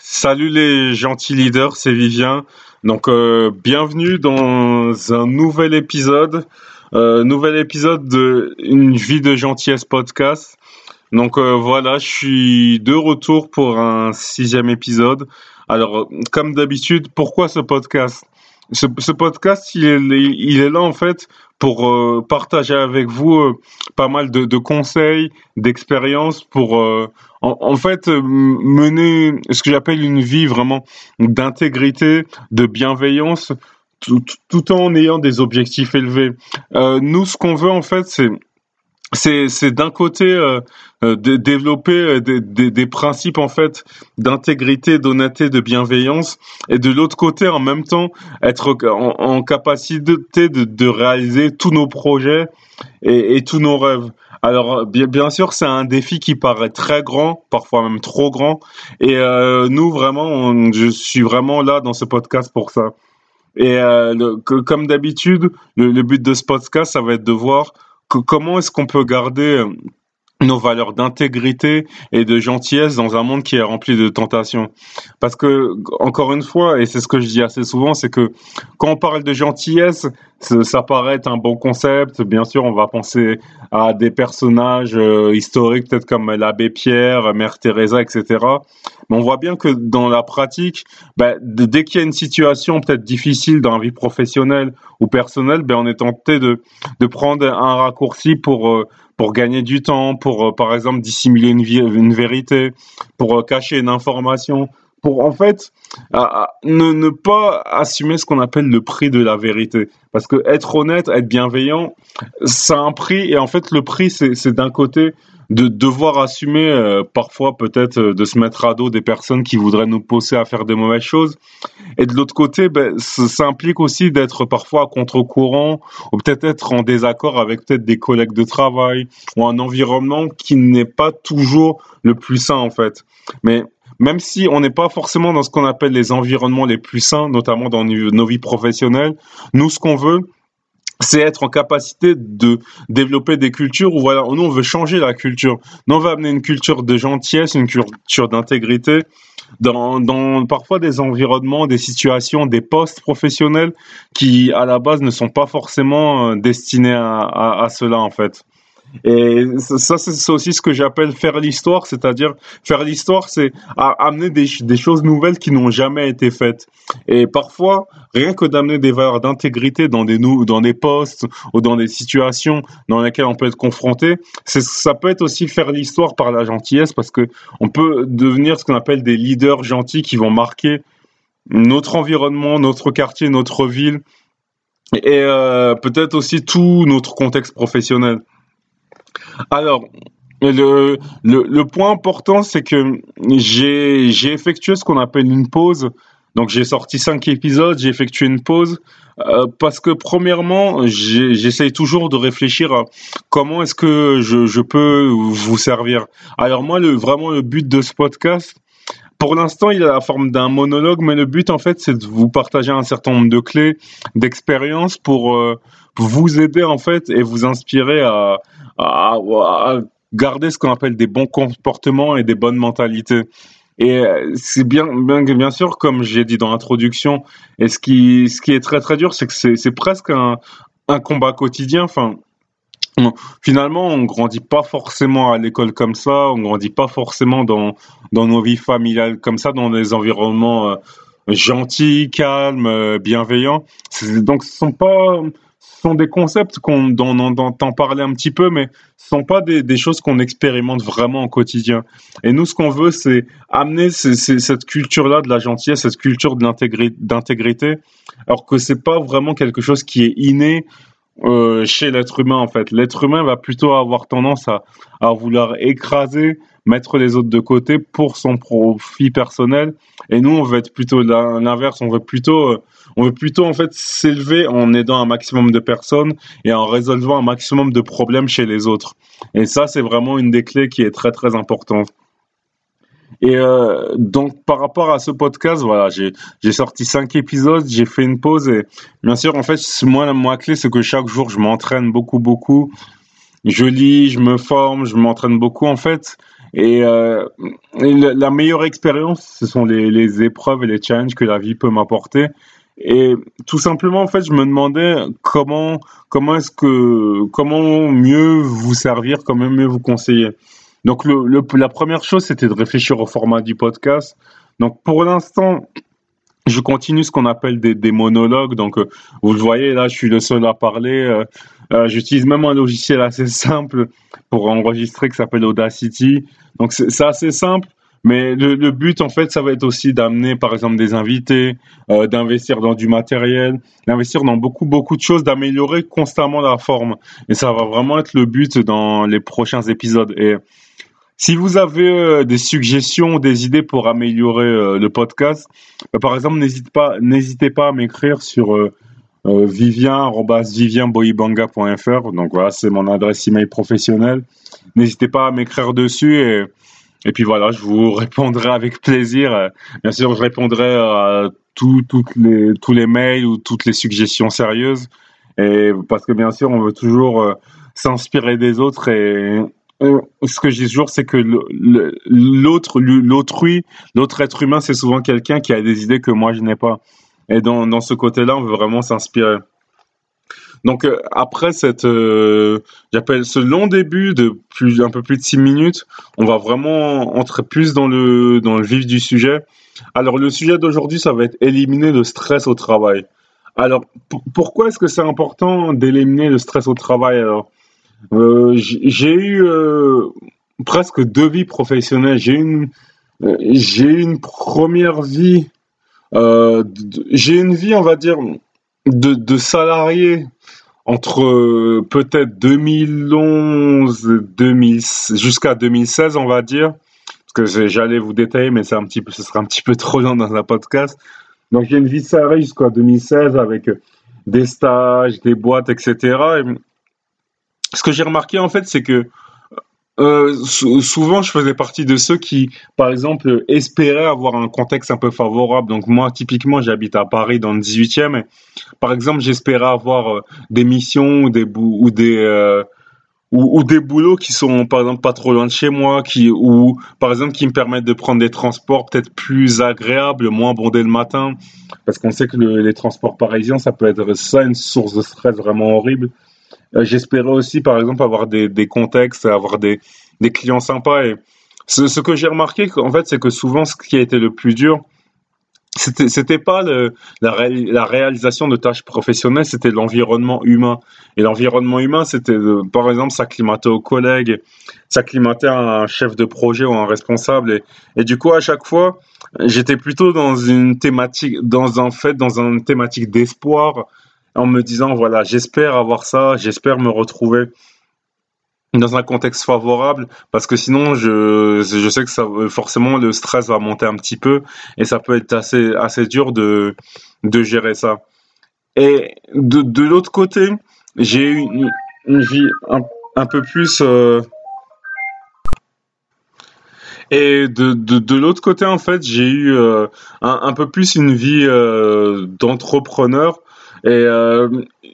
Salut les gentils leaders, c'est Vivien. Donc euh, bienvenue dans un nouvel épisode, euh, nouvel épisode de Une vie de gentillesse podcast. Donc euh, voilà, je suis de retour pour un sixième épisode. Alors comme d'habitude, pourquoi ce podcast? Ce, ce, podcast, il est, il est là en fait pour euh, partager avec vous euh, pas mal de, de conseils, d'expériences pour euh, en, en, fait mener ce que j'appelle une vie vraiment d'intégrité, de bienveillance, tout, tout, en ayant des objectifs élevés. nous, ce qu'on veut en fait, c'est c'est c'est d'un côté euh, de développer euh, des, des, des, principes en fait d'intégrité, d'honnêteté, de bienveillance, et de l'autre côté en même temps être en, en capacité de, de, réaliser tous nos projets et, et tous nos rêves. Alors bien, sûr c'est un défi qui paraît très grand, parfois même trop grand, et euh, nous vraiment, on, je suis vraiment là dans ce podcast pour ça. Et euh, le, comme d'habitude, le, le but de ce podcast, ça va être de voir comment est-ce qu'on peut garder euh, nos valeurs d'intégrité et de gentillesse dans un monde qui est rempli de tentations. Parce que, encore une fois, et c'est ce que je dis assez souvent, c'est que quand on parle de gentillesse, ça paraît être un bon concept. Bien sûr, on va penser à des personnages euh, historiques, peut-être comme l'abbé Pierre, Mère Teresa, etc. Mais on voit bien que dans la pratique, ben, dès qu'il y a une situation peut-être difficile dans la vie professionnelle ou personnelle, ben, on est tenté de, de prendre un raccourci pour... Euh, pour gagner du temps, pour euh, par exemple dissimuler une, vérité, pour euh, cacher une information, pour en fait ne, pas assumer ce qu'on appelle le prix de la vérité. Parce que être honnête, être bienveillant, ça a un prix et en fait le prix c'est d'un côté de devoir assumer euh, parfois peut-être euh, de se mettre à dos des personnes qui voudraient nous pousser à faire des mauvaises choses. Et de l'autre côté, ben, ça, implique aussi d'être parfois à contre-courant ou peut-être être en désaccord avec peut-être des collègues de travail ou un environnement qui n'est pas toujours le plus sain en fait. Mais même si on n'est pas forcément dans ce qu'on appelle les environnements les plus sains, notamment dans nos vies professionnelles, nous ce qu'on veut, c'est être en capacité de développer des cultures où voilà, nous on veut changer la culture. Nous on veut amener une culture de gentillesse, une culture d'intégrité dans, dans parfois des environnements, des situations, des postes professionnels qui à la base ne sont pas forcément euh, destinés à, à, à cela en fait. Et ça, c'est aussi ce que j'appelle faire l'histoire, c'est-à-dire faire l'histoire, c'est amener des, choses nouvelles qui n'ont jamais été faites. Et parfois, rien que d'amener des valeurs d'intégrité dans des dans des postes ou dans des situations dans lesquelles on peut être confronté, ça peut être aussi faire l'histoire par la gentillesse, parce que on peut devenir ce qu'on appelle des leaders gentils qui vont marquer notre environnement, notre quartier, notre ville, et euh, peut-être aussi tout notre contexte professionnel. Alors, le, le, point important, c'est que j'ai, j'ai effectué ce qu'on appelle une pause. Donc, j'ai sorti cinq épisodes, j'ai effectué une pause euh, parce que, premièrement, j'essaye toujours de réfléchir à comment est-ce que je, je peux vous servir. Alors, moi, le, vraiment, le but de ce podcast, pour l'instant, il a la forme d'un monologue, mais le but, en fait, c'est de vous partager un certain nombre de clés, d'expériences pour euh, vous aider, en fait, et vous inspirer à, à, garder ce qu'on appelle des bons comportements et des bonnes mentalités. Et euh, c'est bien, bien, bien sûr, comme j'ai dit dans l'introduction, et ce qui, ce qui est très très dur, c'est que c'est presque un, un combat quotidien. Enfin, finalement, on grandit pas forcément à l'école comme ça, on grandit pas forcément dans, dans nos vies familiales comme ça, dans des environnements euh, gentils, calmes, euh, bienveillants. Donc, ce sont pas, sont des concepts qu'on, dont on entend parler un petit peu, mais ce sont pas des, des choses qu'on expérimente vraiment au quotidien. Et nous, ce qu'on veut, c'est amener cette culture-là de la gentillesse, cette culture de d'intégrité, alors que c'est pas vraiment quelque chose qui est inné euh, chez l'être humain en fait. L'être humain va plutôt avoir tendance à, à vouloir écraser, mettre les autres de côté pour son profit personnel. Et nous, on veut être plutôt l'inverse. On veut plutôt, euh, on veut plutôt en fait s'élever en aidant un maximum de personnes et en résolvant un maximum de problèmes chez les autres. Et ça, c'est vraiment une des clés qui est très très importante. Et euh, donc par rapport à ce podcast, voilà, j'ai sorti cinq épisodes, j'ai fait une pause et bien sûr en fait moi la moi clé c'est que chaque jour je m'entraîne beaucoup beaucoup, je lis, je me forme, je m'entraîne beaucoup en fait Et, euh, la meilleure expérience, ce sont les, les, épreuves et les challenges que la vie peut m'apporter. Et tout simplement, en fait, je me demandais comment, comment est-ce que, comment mieux vous servir, comment mieux vous conseiller. Donc, la première chose, c'était de réfléchir au format du podcast. Donc, pour l'instant, je continue ce qu'on appelle des, monologues. Donc, euh, vous le voyez, là, je suis le seul à parler. Euh, euh, J'utilise même un logiciel assez simple pour enregistrer qui s'appelle Audacity. Donc, c'est assez simple. Mais le, but, en fait, ça va être aussi d'amener, par exemple, des invités, d'investir dans du matériel, d'investir dans beaucoup, beaucoup de choses, d'améliorer constamment la forme. Et ça va vraiment être le but dans les prochains épisodes. Si vous avez euh, des suggestions, des idées pour améliorer euh, le podcast, euh, par exemple, n'hésitez pas, n'hésitez pas à m'écrire sur euh, euh vivien@vivienboyibanga.fr. Donc voilà, c'est mon adresse email professionnelle. N'hésitez pas à m'écrire dessus et et puis voilà, je vous répondrai avec plaisir. Bien sûr, je répondrai à tout, toutes les, tous les mails ou toutes les suggestions sérieuses. Et parce que bien sûr, on veut toujours s'inspirer des autres et ce que je dis toujours, c'est que l'autre, l'autrui, l'autre être humain, c'est souvent quelqu'un qui a des idées que moi je n'ai pas. Et dans, dans ce côté-là, on veut vraiment s'inspirer. Donc euh, après cette, euh, j'appelle ce long début de plus, un peu plus de six minutes, on va vraiment entrer plus dans le dans le vif du sujet. Alors le sujet d'aujourd'hui, ça va être éliminer le stress au travail. Alors pourquoi est-ce que c'est important d'éliminer le stress au travail Alors? Euh, j'ai eu euh, presque deux vies professionnelles. J'ai une, euh, j'ai une première vie, euh, j'ai une vie, on va dire, de, salarié entre peut-être 2011, 2000, jusqu'à 2016, on va dire, parce que j'allais vous détailler, mais c'est un petit peu, ce sera un petit peu trop long dans un podcast. Donc j'ai une vie salariée jusqu'à 2016 avec des stages, des boîtes, etc. Et ce que j'ai remarqué en fait, c'est que euh, souvent je faisais partie de ceux qui, par exemple, espéraient avoir un contexte un peu favorable. Donc moi, typiquement, j'habite à Paris dans le 18e. Et, par exemple, j'espérais avoir euh, des missions ou des ou des euh, ou, des boulots qui sont par exemple pas trop loin de chez moi, qui ou par exemple qui me permettent de prendre des transports peut-être plus agréables, moins bondés le matin, parce qu'on sait que le, les transports parisiens ça peut être ça une source de stress vraiment horrible. Euh, j'espérais aussi, par exemple, avoir des, des contextes, avoir des, des clients sympas. Et ce, que j'ai remarqué, en fait, c'est que souvent, ce qui a été le plus dur, c'était c'était pas la, la, réalisation de tâches professionnelles, c'était l'environnement humain. Et l'environnement humain, c'était par exemple s'acclimater aux collègues, s'acclimater à un chef de projet ou un responsable. Et, et du coup, à chaque fois, j'étais plutôt dans une thématique, dans un fait, dans une thématique d'espoir, en me disant, voilà, j'espère avoir ça, j'espère me retrouver dans un contexte favorable parce que sinon je, je sais que ça forcément le stress va monter un petit peu et ça peut être assez assez dur de de gérer ça. Et de, de l'autre côté j'ai eu une, vie un, un peu plus euh... et de, de, de l'autre côté en fait j'ai eu euh, un, un, peu plus une vie euh, d'entrepreneur et euh,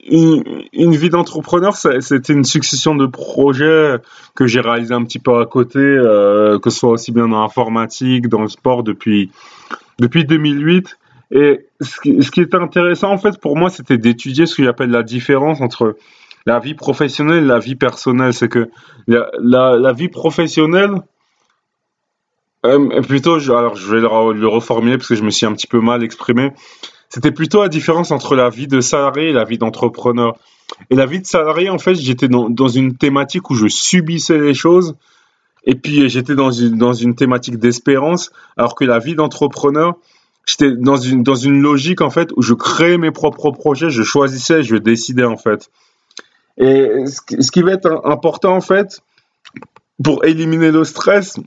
une, vie d'entrepreneur, c'était une succession de projets que j'ai réalisé un petit peu à côté, euh, que ce soit aussi bien dans l'informatique, dans le sport depuis depuis 2008. Et ce qui, ce était intéressant en fait pour moi, c'était d'étudier ce que j'appelle la différence entre la vie professionnelle et la vie personnelle. C'est que la, vie professionnelle, euh, plutôt, alors je vais le, le reformuler parce que je me suis un petit peu mal exprimé. C'était plutôt la différence entre la vie de salarié et la vie d'entrepreneur. Et la vie de salarié, en fait, j'étais dans, une thématique où je subissais les choses. Et puis, j'étais dans une, dans une thématique d'espérance. Alors que la vie d'entrepreneur, j'étais dans une, dans une logique, en fait, où je créais mes propres projets, je choisissais, je décidais, en fait. Et ce qui va être important, en fait, pour éliminer le stress,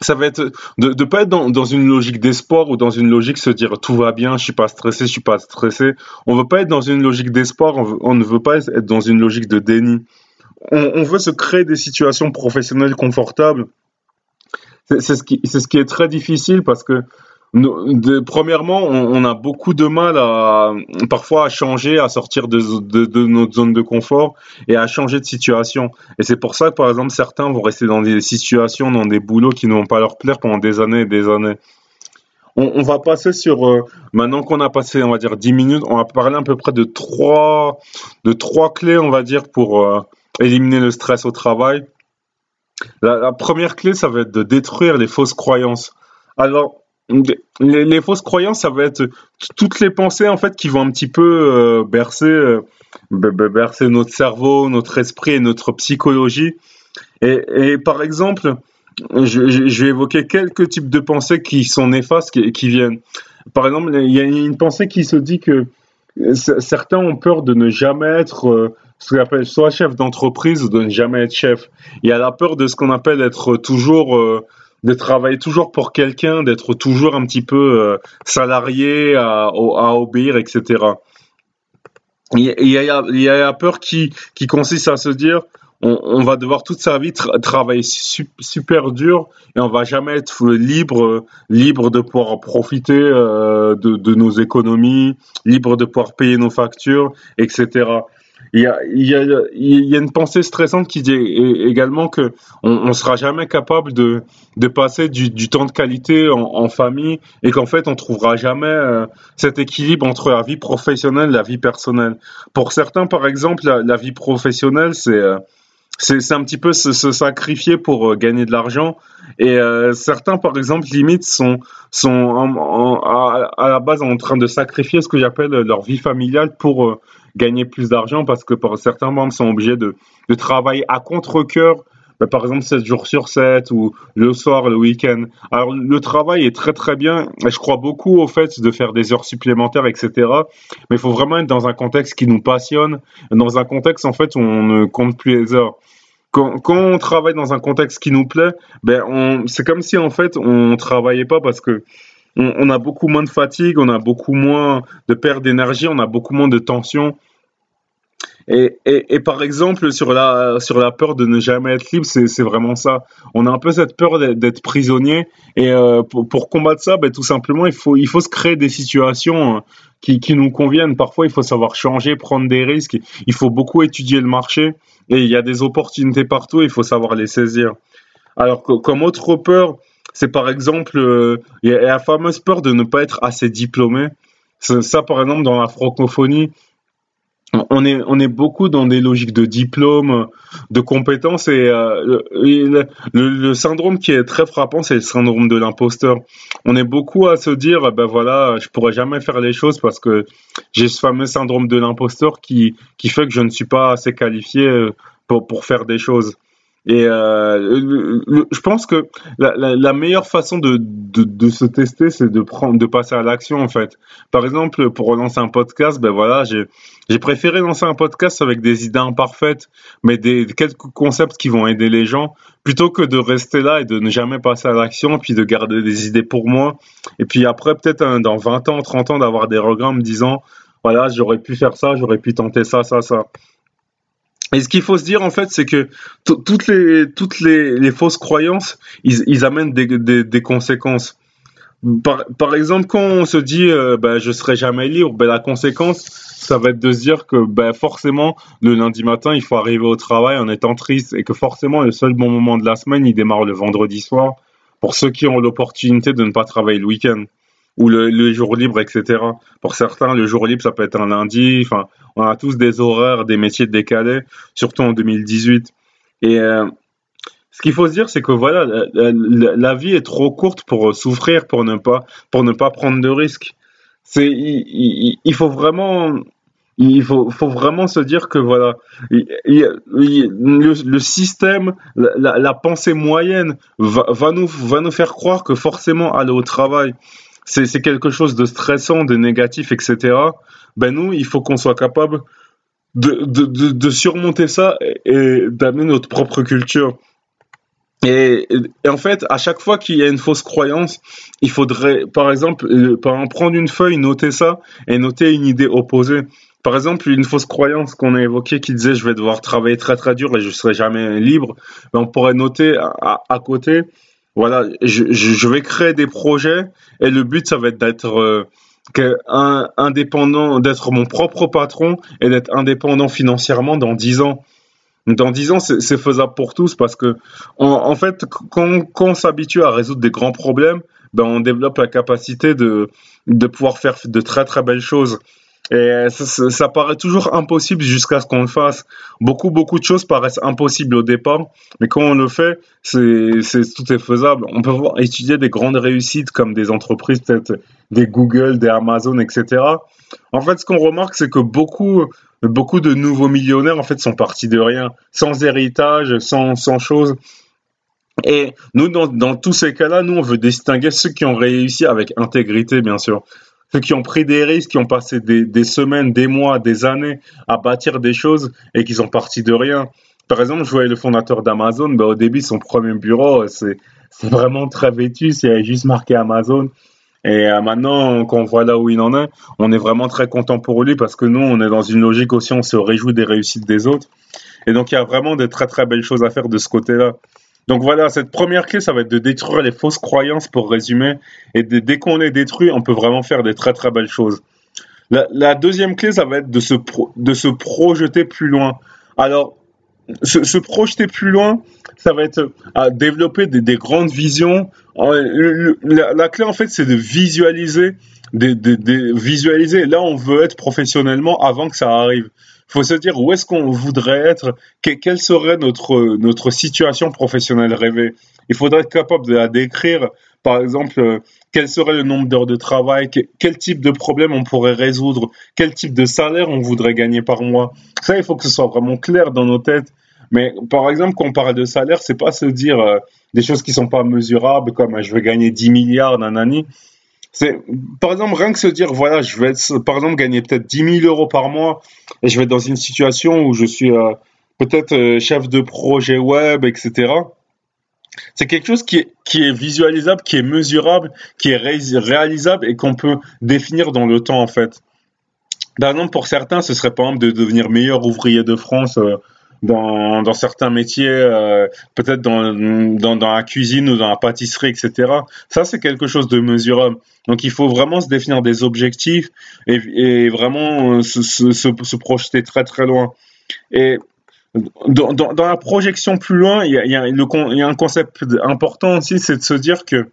ça va être de ne pas être dans, dans, une logique d'espoir ou dans une logique se dire tout va bien, je suis pas stressé, je suis pas stressé. On veut pas être dans une logique d'espoir, on, on, ne veut pas être dans une logique de déni. On, on veut se créer des situations professionnelles confortables. C'est ce c'est ce qui est très difficile parce que premièrement, on, a beaucoup de mal à parfois à changer, à sortir de, notre zone de confort et à changer de situation. Et c'est pour ça que par exemple certains vont rester dans des situations, dans des boulots qui ne vont pas leur plaire pendant des années et des années. On, va passer sur euh, maintenant qu'on a passé, on va dire 10 minutes, on va parler à peu près de trois de trois clés, on va dire pour euh, éliminer le stress au travail. La, la première clé, ça va être de détruire les fausses croyances. Alors les, fausses croyances, ça va être toutes les pensées en fait qui vont un petit peu euh, bercer, euh, bercer notre cerveau, notre esprit et notre psychologie. Et, par exemple, je, vais évoquer quelques types de pensées qui sont néfastes, qui, qui viennent. Par exemple, il y a une pensée qui se dit que certains ont peur de ne jamais être euh, ce qu'on appelle soit chef d'entreprise ou de ne jamais être chef. Il y a la peur de ce qu'on appelle être toujours de travailler toujours pour quelqu'un, d'être toujours un petit peu euh, salarié à, obéir, etc. Il y, a, il y a la peur qui, qui consiste à se dire on, va devoir toute sa vie travailler super dur et on va jamais être libre, libre de pouvoir profiter euh, de, de, nos économies, libre de pouvoir payer nos factures, etc il y a, une pensée stressante qui dit également que on, sera jamais capable de, passer du, temps de qualité en, famille et qu'en fait on trouvera jamais euh, cet équilibre entre la vie professionnelle et la vie personnelle. Pour certains, par exemple, la, vie professionnelle, c'est euh, c'est un petit peu se, sacrifier pour euh, gagner de l'argent. Et certains, par exemple, limite, sont, sont à, la base en train de sacrifier ce que j'appelle leur vie familiale pour gagner plus d'argent parce que par, certains membres sont obligés de, de travailler à contre-coeur, bah, par exemple 7 jours sur 7 ou le soir, le week-end. Alors le travail est très très bien je crois beaucoup au fait de faire des heures supplémentaires, etc. Mais il faut vraiment être dans un contexte qui nous passionne, dans un contexte en fait où on ne compte plus les heures. Quand, quand, on travaille dans un contexte qui nous plaît, ben c'est comme si en fait on travaillait pas parce que on, a beaucoup moins de fatigue, on a beaucoup moins de perte d'énergie, on a beaucoup moins de tension. Et, et, par exemple, sur la, sur la peur de ne jamais être libre, c'est vraiment ça. On a un peu cette peur d'être prisonnier. Et euh, pour, combattre ça, ben, tout simplement, il faut, il faut se créer des situations euh, qui, qui nous conviennent. Parfois, il faut savoir changer, prendre des risques. Il faut beaucoup étudier le marché. Et il y a des opportunités partout, il faut savoir les saisir. Alors, comme autre peur, c'est par exemple, euh, y a la fameuse peur de ne pas être assez diplômé. Ça, par exemple, dans la francophonie, on est, on est beaucoup dans des logiques de diplôme, de compétences et, euh, le, syndrome qui est très frappant, c'est le syndrome de l'imposteur. On est beaucoup à se dire, ben voilà, je pourrais jamais faire les choses parce que j'ai ce fameux syndrome de l'imposteur qui, qui fait que je ne suis pas assez qualifié euh, pour, pour faire des choses. Et euh, je pense que la, la, la meilleure façon de, de, de se tester, c'est de prendre, de passer à l'action en fait. Par exemple, pour relancer un podcast, ben voilà, j'ai j'ai préféré lancer un podcast avec des idées imparfaites, mais des quelques concepts qui vont aider les gens, plutôt que de rester là et de ne jamais passer à l'action, puis de garder des idées pour moi. Et puis après, peut-être dans 20 ans, 30 ans, d'avoir des regrets me disant, voilà, j'aurais pu faire ça, j'aurais pu tenter ça, ça, ça. Et ce qu'il faut se dire en fait, c'est que toutes les toutes les, les, fausses croyances, ils, amènent des, des, conséquences. Par, par, exemple, quand on se dit euh, ben, je serai jamais libre, ben, la conséquence, ça va être de se dire que ben, forcément, le lundi matin, il faut arriver au travail en étant triste et que forcément, le seul bon moment de la semaine, il démarre le vendredi soir pour ceux qui ont l'opportunité de ne pas travailler le week-end ou le, jour libre, etc. Pour certains, le jour libre, ça peut être un lundi. Enfin, on a tous des horaires, des métiers décalés, surtout en 2018. Et euh, ce qu'il faut se dire, c'est que voilà, la, vie est trop courte pour souffrir, pour ne pas, pour ne pas prendre de risques. C'est, il, faut vraiment, il faut, faut, vraiment se dire que voilà, il, le, le, système, la, la, pensée moyenne va, va, nous, va nous faire croire que forcément aller au travail, c'est quelque chose de stressant, de négatif, etc. Ben nous, il faut qu'on soit capable de, de, de, surmonter ça et, d'amener notre propre culture. Et, et, en fait, à chaque fois qu'il y a une fausse croyance, il faudrait, par exemple, prendre une feuille, noter ça et noter une idée opposée. Par exemple, une fausse croyance qu'on a évoquée qui disait je vais devoir travailler très très dur et je serai jamais libre, ben on pourrait noter à, à côté voilà, je, je, vais créer des projets et le but, ça va être d'être euh, indépendant, d'être mon propre patron et d'être indépendant financièrement dans 10 ans. Dans 10 ans, c'est faisable pour tous parce que, en, fait, quand, quand on s'habitue à résoudre des grands problèmes, ben, on développe la capacité de, de pouvoir faire de très très belles choses. Et ça, ça, paraît toujours impossible jusqu'à ce qu'on le fasse. Beaucoup, beaucoup de choses paraissent impossibles au départ, mais quand on le fait, c'est, tout est faisable. On peut étudier des grandes réussites comme des entreprises, peut-être des Google, des Amazon, etc. En fait, ce qu'on remarque, c'est que beaucoup, beaucoup de nouveaux millionnaires, en fait, sont partis de rien, sans héritage, sans, sans choses. Et nous, dans tous ces cas-là, nous, on veut distinguer ceux qui ont réussi avec intégrité, bien sûr ceux qui ont pris des risques, qui ont passé des, semaines, des mois, des années à bâtir des choses et qui sont partis de rien. Par exemple, je voyais le fondateur d'Amazon, ben, au début, son premier bureau, c'est vraiment très vêtu, c'est juste marqué Amazon. Et euh, maintenant, quand on voit là où il en est, on est vraiment très content pour lui parce que nous, on est dans une logique aussi, on se réjouit des réussites des autres. Et donc, il y a vraiment des très très belles choses à faire de ce côté-là. Donc voilà, cette première clé, ça va être de détruire les fausses croyances pour résumer. Et dès qu'on les détruit, on peut vraiment faire des très très belles choses. La, deuxième clé, ça va être de se, de se projeter plus loin. Alors, se, projeter plus loin, ça va être à développer des, grandes visions. La, clé, en fait, c'est de visualiser, de, visualiser. Là, on veut être professionnellement avant que ça arrive faut se dire où est-ce qu'on voudrait être, quelle serait notre, notre situation professionnelle rêvée. Il faudrait être capable de la décrire, par exemple, euh, quel serait le nombre d'heures de travail, quel type de problème on pourrait résoudre, quel type de salaire on voudrait gagner par mois. Ça, il faut que ce soit vraiment clair dans nos têtes. Mais par exemple, quand on parle de salaire, c'est pas se dire euh, des choses qui sont pas mesurables, comme je vais gagner 10 milliards d'un année. C'est, par exemple, rien que se dire, voilà, je vais, par exemple, gagner peut-être 10 000 euros par mois et je vais être dans une situation où je suis euh, peut-être euh, chef de projet web, etc. C'est quelque chose qui est, qui est visualisable, qui est mesurable, qui est réalisable et qu'on peut définir dans le temps, en fait. Par exemple, pour certains, ce serait par exemple de devenir meilleur ouvrier de France euh, dans, dans certains métiers, euh, peut-être dans, dans, dans, la cuisine ou dans la pâtisserie, etc. Ça, c'est quelque chose de mesurable. Donc, il faut vraiment se définir des objectifs et, et vraiment euh, se, se, se, projeter très très loin. Et dans, dans, la projection plus loin, il y a, y a, il y a un concept important aussi, c'est de se dire que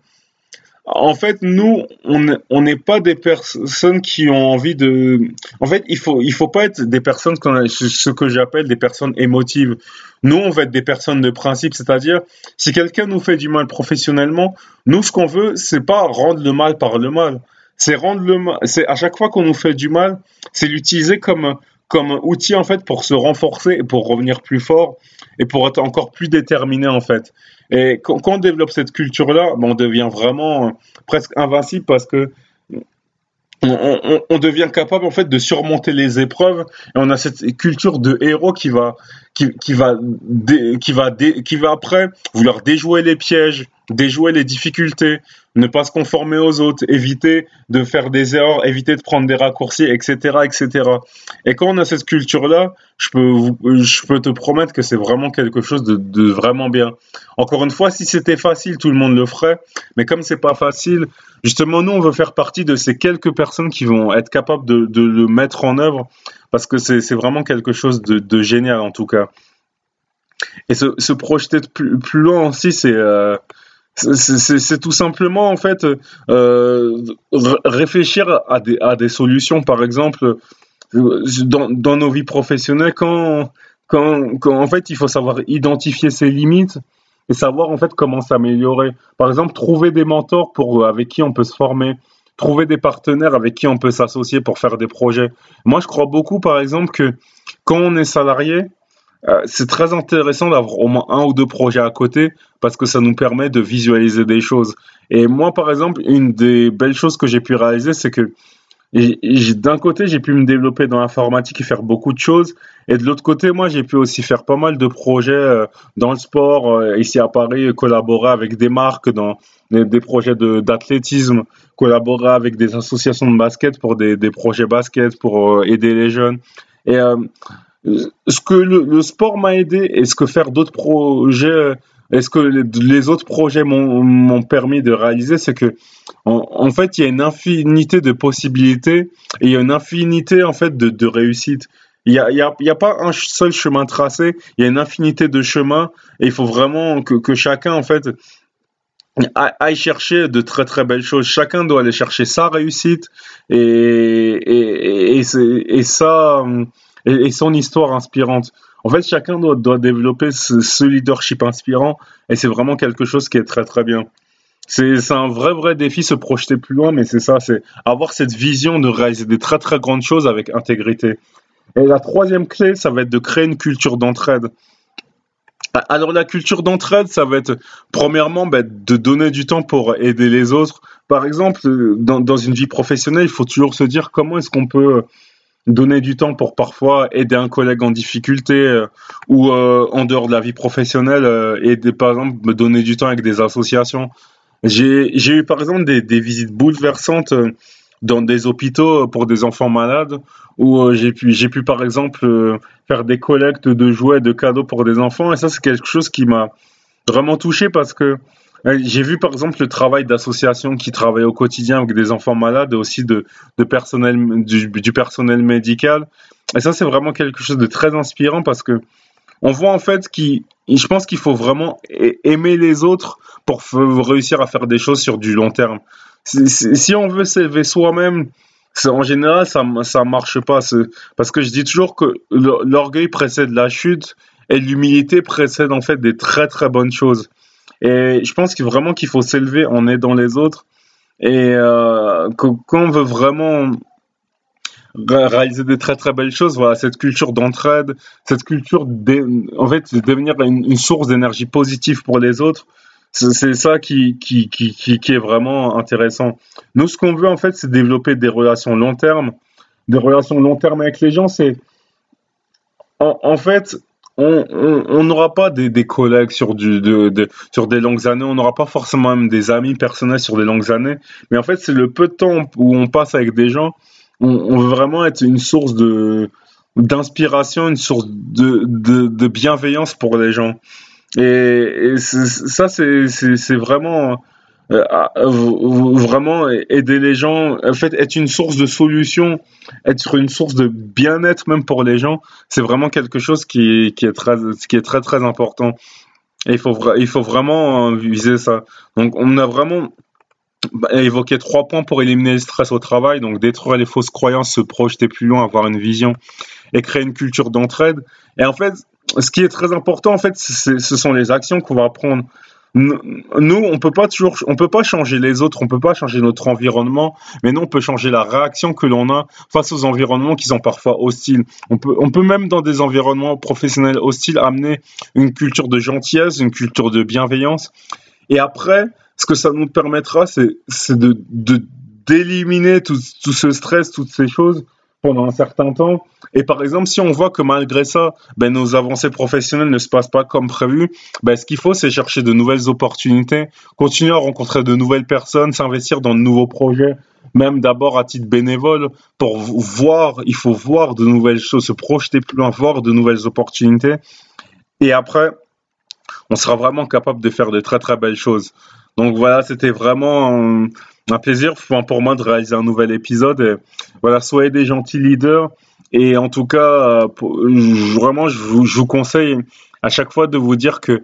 en fait, nous, on n'est pas des personnes qui ont envie de. En fait, il faut, il faut pas être des personnes, ce que j'appelle des personnes émotives. Nous, on va être des personnes de principe, c'est-à-dire, si quelqu'un nous fait du mal professionnellement, nous, ce qu'on veut, c'est pas rendre le mal par le mal. C'est rendre le mal. C'est à chaque fois qu'on nous fait du mal, c'est l'utiliser comme comme outil en fait pour se renforcer et pour revenir plus fort et pour être encore plus déterminé en fait. Et quand, on développe cette culture-là, ben, on devient vraiment euh, presque invincible parce que on, devient capable en fait de surmonter les épreuves. Et on a cette culture de héros qui va qui va qui va après vouloir déjouer les pièges, déjouer les difficultés, ne pas se conformer aux autres, éviter de faire des erreurs, éviter de prendre des raccourcis, etc., etc. Et quand on a cette culture-là, je peux, je peux te promettre que c'est vraiment quelque chose de, de, vraiment bien. Encore une fois, si c'était facile, tout le monde le ferait. Mais comme c'est pas facile, justement, nous, on veut faire partie de ces quelques personnes qui vont être capables de, de le mettre en œuvre parce que c'est vraiment quelque chose de, de, génial, en tout cas. Et se, se projeter plus, plus loin aussi, c'est, euh, c'est tout simplement en fait euh, réfléchir à des, à des solutions, par exemple, dans, dans nos vies professionnelles, quand, quand, quand, en fait il faut savoir identifier ses limites et savoir en fait comment s'améliorer. Par exemple, trouver des mentors pour avec qui on peut se former, trouver des partenaires avec qui on peut s'associer pour faire des projets. Moi, je crois beaucoup, par exemple, que quand on est salarié, euh, c'est très intéressant d'avoir au moins un ou deux projets à côté parce que ça nous permet de visualiser des choses. Et moi, par exemple, une des belles choses que j'ai pu réaliser, c'est que d'un côté, j'ai pu me développer dans l'informatique et faire beaucoup de choses. Et de l'autre côté, moi, j'ai pu aussi faire pas mal de projets euh, dans le sport, euh, ici à Paris, collaborer avec des marques dans des, projets d'athlétisme, collaborer avec des associations de basket pour des, des projets basket, pour aider les jeunes. Et ce que le, sport m'a aidé et ce que faire d'autres projets et ce que les autres projets m'ont permis de réaliser, c'est que en, fait, il y a une infinité de possibilités et il y a une infinité en fait de, de réussites. Il n'y a, a, pas un seul chemin tracé, il y a une infinité de chemins et il faut vraiment que, chacun en fait aille chercher de très très belles choses. Chacun doit aller chercher sa réussite et, ça et, son histoire inspirante. En fait, chacun doit, développer ce, leadership inspirant et c'est vraiment quelque chose qui est très très bien. C'est un vrai vrai défi se projeter plus loin, mais c'est ça, c'est avoir cette vision de réaliser des très très grandes choses avec intégrité. Et la troisième clé, ça va être de créer une culture d'entraide. Alors la culture d'entraide, ça va être premièrement ben, de donner du temps pour aider les autres. Par exemple, dans, une vie professionnelle, il faut toujours se dire comment est-ce qu'on peut donner du temps pour parfois aider un collègue en difficulté euh, ou euh, en dehors de la vie professionnelle, euh, et par exemple me donner du temps avec des associations. J'ai eu par exemple des, des visites bouleversantes dans des hôpitaux pour des enfants malades où j'ai pu pu par exemple faire des collectes de jouets de cadeaux pour des enfants et ça c'est quelque chose qui m'a vraiment touché parce que j'ai vu par exemple le travail d'associations qui travaillent au quotidien avec des enfants malades et aussi de, personnel, du, personnel médical. Et ça, c'est vraiment quelque chose de très inspirant parce que on voit en fait qu'il, je pense qu'il faut vraiment aimer les autres pour réussir à faire des choses sur du long terme. Si on veut s'élever soi-même, en général, ça ça marche pas. Parce que je dis toujours que l'orgueil précède la chute et l'humilité précède en fait des très très bonnes choses. Et je pense qu'il vraiment qu'il faut s'élever en aidant les autres. Et euh, quand on veut vraiment réaliser des très très belles choses, voilà, cette culture d'entraide, cette culture, en fait, de devenir une, source d'énergie positive pour les autres, c'est ça qui, qui, qui, qui, est vraiment intéressant. Nous, ce qu'on veut, en fait, c'est développer des relations long terme. Des relations long terme avec les gens, c'est. En, fait, on n'aura pas des, collègues sur, de, sur des longues années, on n'aura pas forcément même des amis personnels sur des longues années, mais en fait c'est le peu de temps où on passe avec des gens, on, veut vraiment être une source de d'inspiration, une source de, de, bienveillance pour les gens. Et, et ça c'est vraiment vraiment aider les gens, en fait, être une source de solution, être une source de bien-être même pour les gens, c'est vraiment quelque chose qui, qui, est très, qui est très très important. Et il faut, il faut vraiment viser ça. Donc, on a vraiment évoqué trois points pour éliminer le stress au travail. Donc, détruire les fausses croyances, se projeter plus loin, avoir une vision et créer une culture d'entraide. Et en fait, ce qui est très important, en fait, ce sont les actions qu'on va prendre nous, on peut pas toujours, on peut pas changer les autres, on peut pas changer notre environnement, mais nous, on peut changer la réaction que l'on a face aux environnements qui sont parfois hostiles. On peut, on peut même dans des environnements professionnels hostiles amener une culture de gentillesse, une culture de bienveillance. Et après, ce que ça nous permettra, c'est, c'est de, d'éliminer tout, tout ce stress, toutes ces choses pendant un certain temps. Et par exemple, si on voit que malgré ça, ben, nos avancées professionnelles ne se passent pas comme prévu, ben, ce qu'il faut, c'est chercher de nouvelles opportunités, continuer à rencontrer de nouvelles personnes, s'investir dans de nouveaux projets, même d'abord à titre bénévole, pour voir, il faut voir de nouvelles choses, se projeter plus loin, voir de nouvelles opportunités. Et après, on sera vraiment capable de faire de très très belles choses. Donc voilà, c'était vraiment plaisir pour moi de réaliser un nouvel épisode. voilà, soyez des gentils leaders. Et en tout cas, vraiment, je vous, conseille à chaque fois de vous dire que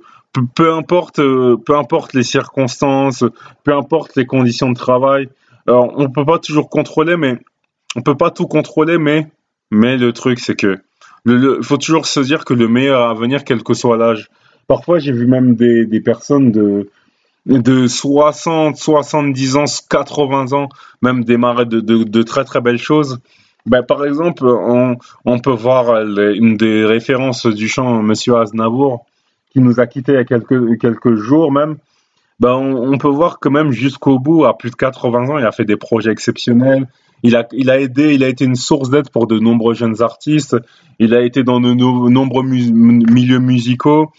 peu, importe, peu importe les circonstances, peu importe les conditions de travail, alors on peut pas toujours contrôler, mais on peut pas tout contrôler, mais mais le truc c'est que il faut toujours se dire que le meilleur à venir, quel que soit l'âge. Parfois, j'ai vu même des, des personnes de de 60, 70 ans, 80 ans, même démarrer de, de, très très belles choses. Ben, par exemple, on, on peut voir une des références du chant, Monsieur Aznavour, qui nous a quittés il y a quelques, quelques jours même. Ben, on, peut voir que même jusqu'au bout, à plus de 80 ans, il a fait des projets exceptionnels. Il a, il a aidé, il a été une source d'aide pour de nombreux jeunes artistes. Il a été dans de nombreux milieux musicaux.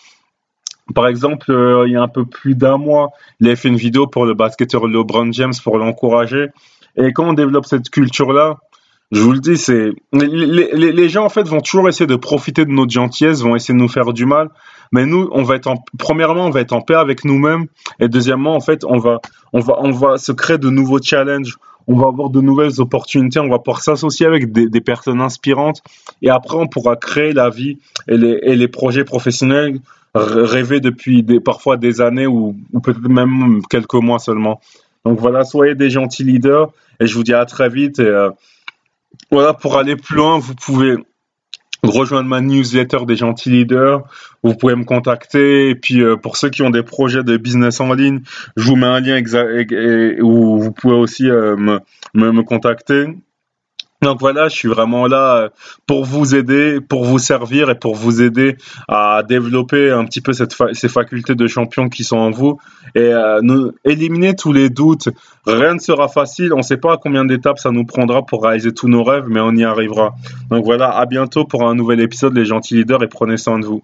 Par exemple, euh, il y a un peu plus d'un mois, il a fait une vidéo pour le basketteur LeBron James pour l'encourager. Et quand on développe cette culture-là, je vous le dis, c'est les, les, les, gens en fait vont toujours essayer de profiter de notre gentillesse, vont essayer de nous faire du mal, mais nous, on va être en, premièrement, on va être en paix avec nous-mêmes, et deuxièmement, en fait, on va, on va, on va se créer de nouveaux challenges, on va avoir de nouvelles opportunités, on va pouvoir s'associer avec des, des, personnes inspirantes, et après, on pourra créer la vie et les, et les projets professionnels rêvés depuis des, parfois des années ou, ou peut-être même quelques mois seulement. Donc voilà, soyez des gentils leaders, et je vous dis à très vite. Et, euh, voilà, pour aller plus loin, vous pouvez rejoindre ma newsletter des gentils leaders. Vous pouvez me contacter. Et puis, euh, pour ceux qui ont des projets de business en ligne, je vous mets un lien où vous pouvez aussi euh, me, me, me contacter. Donc voilà, je suis vraiment là euh, pour vous aider, pour vous servir et pour vous aider à développer un petit peu ces facultés de champion qui sont en vous et euh, éliminer tous les doutes. Rien ne sera facile, on ne sait pas combien d'étapes ça nous prendra pour réaliser tous nos rêves, mais on y arrivera. Donc voilà, à bientôt pour un nouvel épisode les gentils leaders et prenez soin de vous.